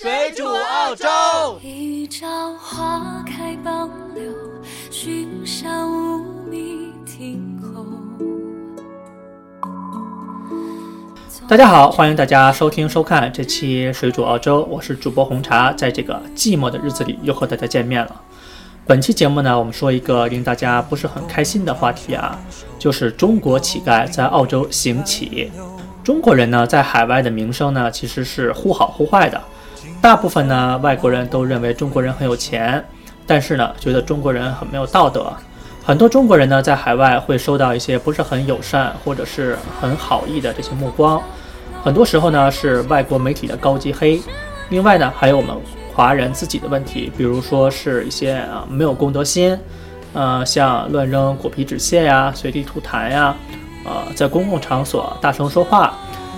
水煮澳洲。一朝花开傍柳，寻香无觅庭后。大家好，欢迎大家收听收看这期《水煮澳洲》，我是主播红茶，在这个寂寞的日子里又和大家见面了。本期节目呢，我们说一个令大家不是很开心的话题啊，就是中国乞丐在澳洲行乞。中国人呢，在海外的名声呢，其实是忽好忽坏的。大部分呢，外国人都认为中国人很有钱，但是呢，觉得中国人很没有道德。很多中国人呢，在海外会收到一些不是很友善或者是很好意的这些目光，很多时候呢，是外国媒体的高级黑。另外呢，还有我们华人自己的问题，比如说是一些啊没有公德心，呃，像乱扔果皮纸屑呀、随地吐痰呀，呃，在公共场所大声说话。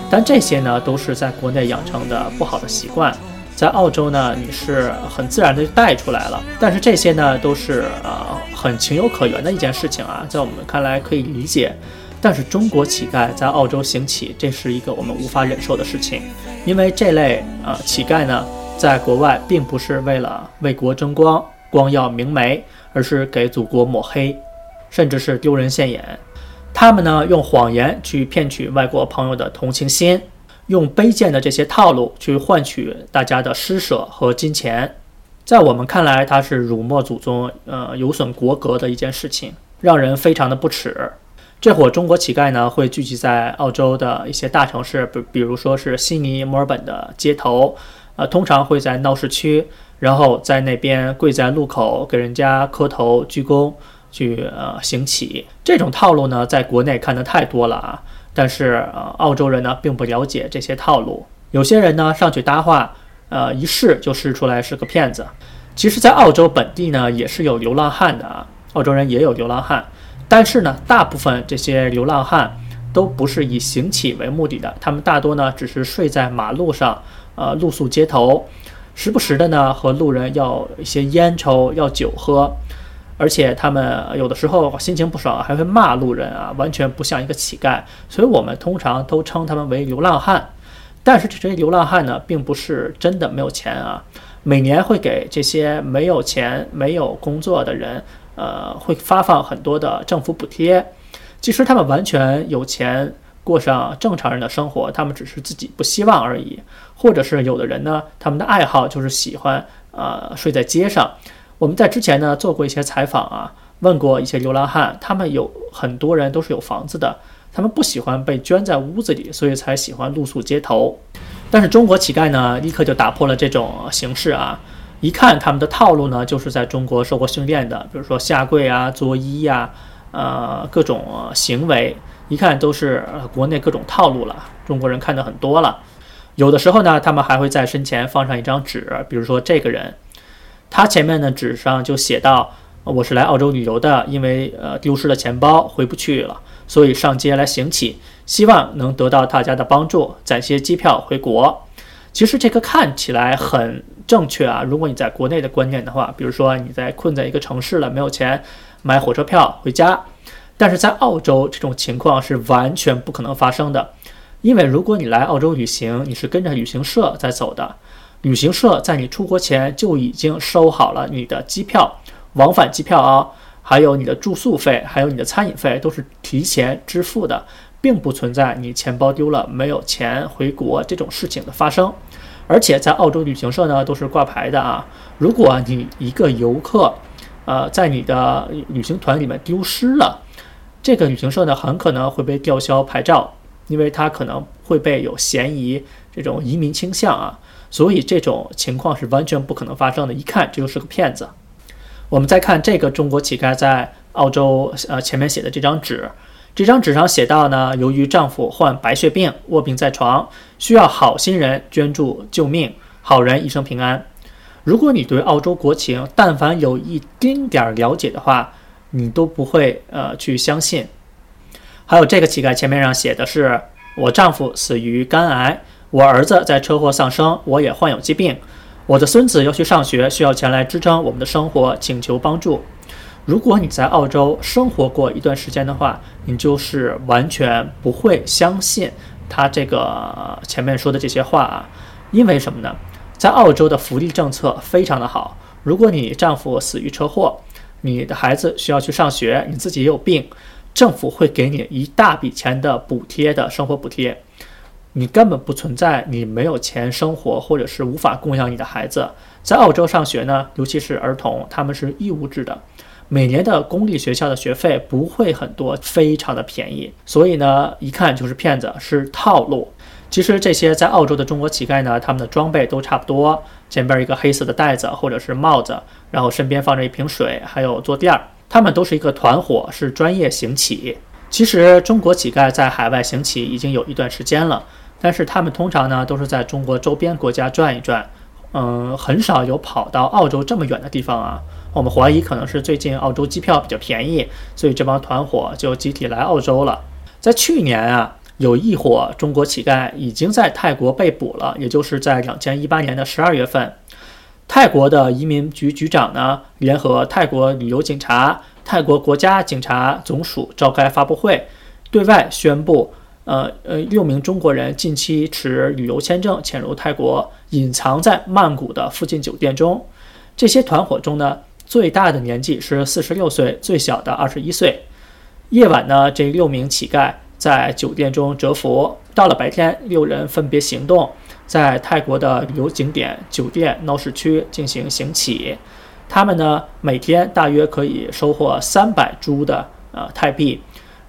但这些呢，都是在国内养成的不好的习惯。在澳洲呢，你是很自然的带出来了，但是这些呢，都是呃很情有可原的一件事情啊，在我们看来可以理解。但是中国乞丐在澳洲行乞，这是一个我们无法忍受的事情，因为这类呃乞丐呢，在国外并不是为了为国争光、光耀明媒，而是给祖国抹黑，甚至是丢人现眼。他们呢，用谎言去骗取外国朋友的同情心。用卑贱的这些套路去换取大家的施舍和金钱，在我们看来，它是辱没祖宗、呃有损国格的一件事情，让人非常的不耻。这伙中国乞丐呢，会聚集在澳洲的一些大城市，比比如说是悉尼、墨尔本的街头，呃，通常会在闹市区，然后在那边跪在路口给人家磕头鞠躬，去呃行乞。这种套路呢，在国内看的太多了啊。但是呃，澳洲人呢并不了解这些套路，有些人呢上去搭话，呃，一试就试出来是个骗子。其实，在澳洲本地呢也是有流浪汉的啊，澳洲人也有流浪汉，但是呢，大部分这些流浪汉都不是以行乞为目的的，他们大多呢只是睡在马路上，呃，露宿街头，时不时的呢和路人要一些烟抽，要酒喝。而且他们有的时候心情不爽，还会骂路人啊，完全不像一个乞丐。所以我们通常都称他们为流浪汉。但是这些流浪汉呢，并不是真的没有钱啊，每年会给这些没有钱、没有工作的人，呃，会发放很多的政府补贴。其实他们完全有钱过上正常人的生活，他们只是自己不希望而已。或者是有的人呢，他们的爱好就是喜欢呃睡在街上。我们在之前呢做过一些采访啊，问过一些流浪汉，他们有很多人都是有房子的，他们不喜欢被圈在屋子里，所以才喜欢露宿街头。但是中国乞丐呢，立刻就打破了这种形式啊，一看他们的套路呢，就是在中国受过训练的，比如说下跪啊、作揖呀，呃，各种行为，一看都是国内各种套路了。中国人看的很多了，有的时候呢，他们还会在身前放上一张纸，比如说这个人。他前面的纸上就写到：“我是来澳洲旅游的，因为呃丢失了钱包回不去了，所以上街来行乞，希望能得到大家的帮助，攒些机票回国。”其实这个看起来很正确啊。如果你在国内的观念的话，比如说你在困在一个城市了，没有钱买火车票回家，但是在澳洲这种情况是完全不可能发生的，因为如果你来澳洲旅行，你是跟着旅行社在走的。旅行社在你出国前就已经收好了你的机票、往返机票啊，还有你的住宿费，还有你的餐饮费，都是提前支付的，并不存在你钱包丢了没有钱回国这种事情的发生。而且在澳洲旅行社呢，都是挂牌的啊。如果你一个游客，呃，在你的旅行团里面丢失了，这个旅行社呢，很可能会被吊销牌照，因为他可能会被有嫌疑这种移民倾向啊。所以这种情况是完全不可能发生的，一看这就是个骗子。我们再看这个中国乞丐在澳洲呃前面写的这张纸，这张纸上写到呢，由于丈夫患白血病卧病在床，需要好心人捐助救命，好人一生平安。如果你对澳洲国情但凡有一丁点儿了解的话，你都不会呃去相信。还有这个乞丐前面上写的是，我丈夫死于肝癌。我儿子在车祸丧生，我也患有疾病，我的孙子要去上学，需要钱来支撑我们的生活，请求帮助。如果你在澳洲生活过一段时间的话，你就是完全不会相信他这个前面说的这些话啊，因为什么呢？在澳洲的福利政策非常的好，如果你丈夫死于车祸，你的孩子需要去上学，你自己也有病，政府会给你一大笔钱的补贴的生活补贴，你根本不存在你没有钱生活或者是无法供养你的孩子。在澳洲上学呢，尤其是儿童，他们是义务制的，每年的公立学校的学费不会很多，非常的便宜，所以呢，一看就是骗子，是套路。其实这些在澳洲的中国乞丐呢，他们的装备都差不多，前边一个黑色的袋子或者是帽子，然后身边放着一瓶水，还有坐垫儿。他们都是一个团伙，是专业行乞。其实中国乞丐在海外行乞已经有一段时间了，但是他们通常呢都是在中国周边国家转一转，嗯，很少有跑到澳洲这么远的地方啊。我们怀疑可能是最近澳洲机票比较便宜，所以这帮团伙就集体来澳洲了。在去年啊。有一伙中国乞丐已经在泰国被捕了，也就是在两千一八年的十二月份，泰国的移民局局长呢，联合泰国旅游警察、泰国国家警察总署召开发布会，对外宣布，呃呃，六名中国人近期持旅游签证潜入泰国，隐藏在曼谷的附近酒店中。这些团伙中呢，最大的年纪是四十六岁，最小的二十一岁。夜晚呢，这六名乞丐。在酒店中蛰伏，到了白天，六人分别行动，在泰国的旅游景点、酒店、闹市区进行行乞。他们呢，每天大约可以收获三百铢的呃泰币，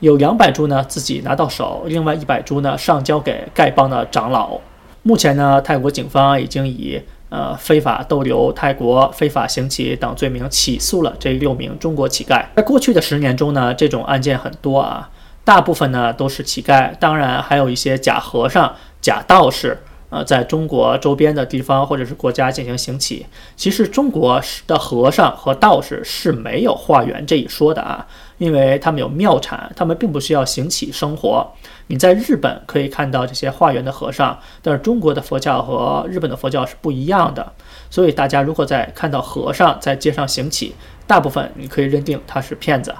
有两百株呢自己拿到手，另外一百株呢上交给丐帮的长老。目前呢，泰国警方已经以呃非法逗留泰国、非法行乞等罪名起诉了这六名中国乞丐。在过去的十年中呢，这种案件很多啊。大部分呢都是乞丐，当然还有一些假和尚、假道士，呃，在中国周边的地方或者是国家进行行乞。其实中国的和尚和道士是没有化缘这一说的啊，因为他们有庙产，他们并不需要行乞生活。你在日本可以看到这些化缘的和尚，但是中国的佛教和日本的佛教是不一样的，所以大家如果在看到和尚在街上行乞，大部分你可以认定他是骗子。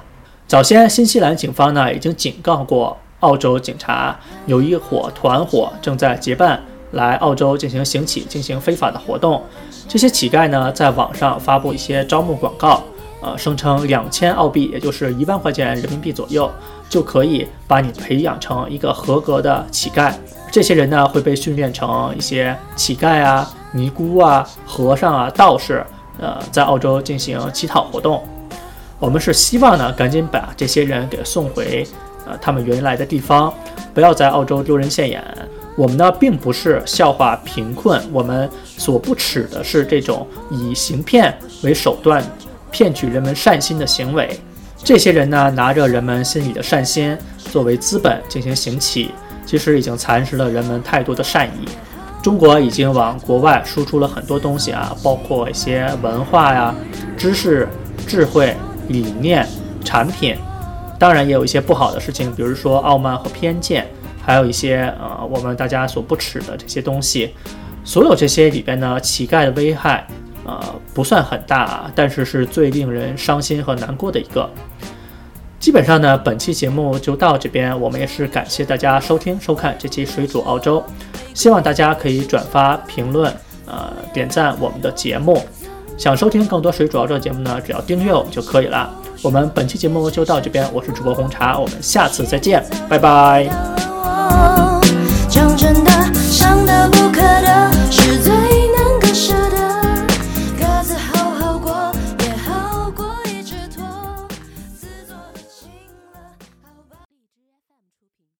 早先，新西兰警方呢已经警告过澳洲警察，有一伙团伙正在结伴来澳洲进行行乞、进行非法的活动。这些乞丐呢，在网上发布一些招募广告，呃，声称两千澳币，也就是一万块钱人民币左右，就可以把你培养成一个合格的乞丐。这些人呢，会被训练成一些乞丐啊、尼姑啊、和尚啊、道士，呃，在澳洲进行乞讨活动。我们是希望呢，赶紧把这些人给送回，呃，他们原来的地方，不要在澳洲丢人现眼。我们呢，并不是笑话贫困，我们所不耻的是这种以行骗为手段，骗取人们善心的行为。这些人呢，拿着人们心里的善心作为资本进行行乞，其实已经蚕食了人们太多的善意。中国已经往国外输出了很多东西啊，包括一些文化呀、知识、智慧。理念、产品，当然也有一些不好的事情，比如说傲慢和偏见，还有一些呃我们大家所不耻的这些东西。所有这些里边呢，乞丐的危害呃不算很大，但是是最令人伤心和难过的一个。基本上呢，本期节目就到这边，我们也是感谢大家收听收看这期水煮澳洲，希望大家可以转发、评论、呃点赞我们的节目。想收听更多水煮澳洲节目呢，只要订阅我们就可以了。我们本期节目就到这边，我是主播红茶，我们下次再见，拜拜。后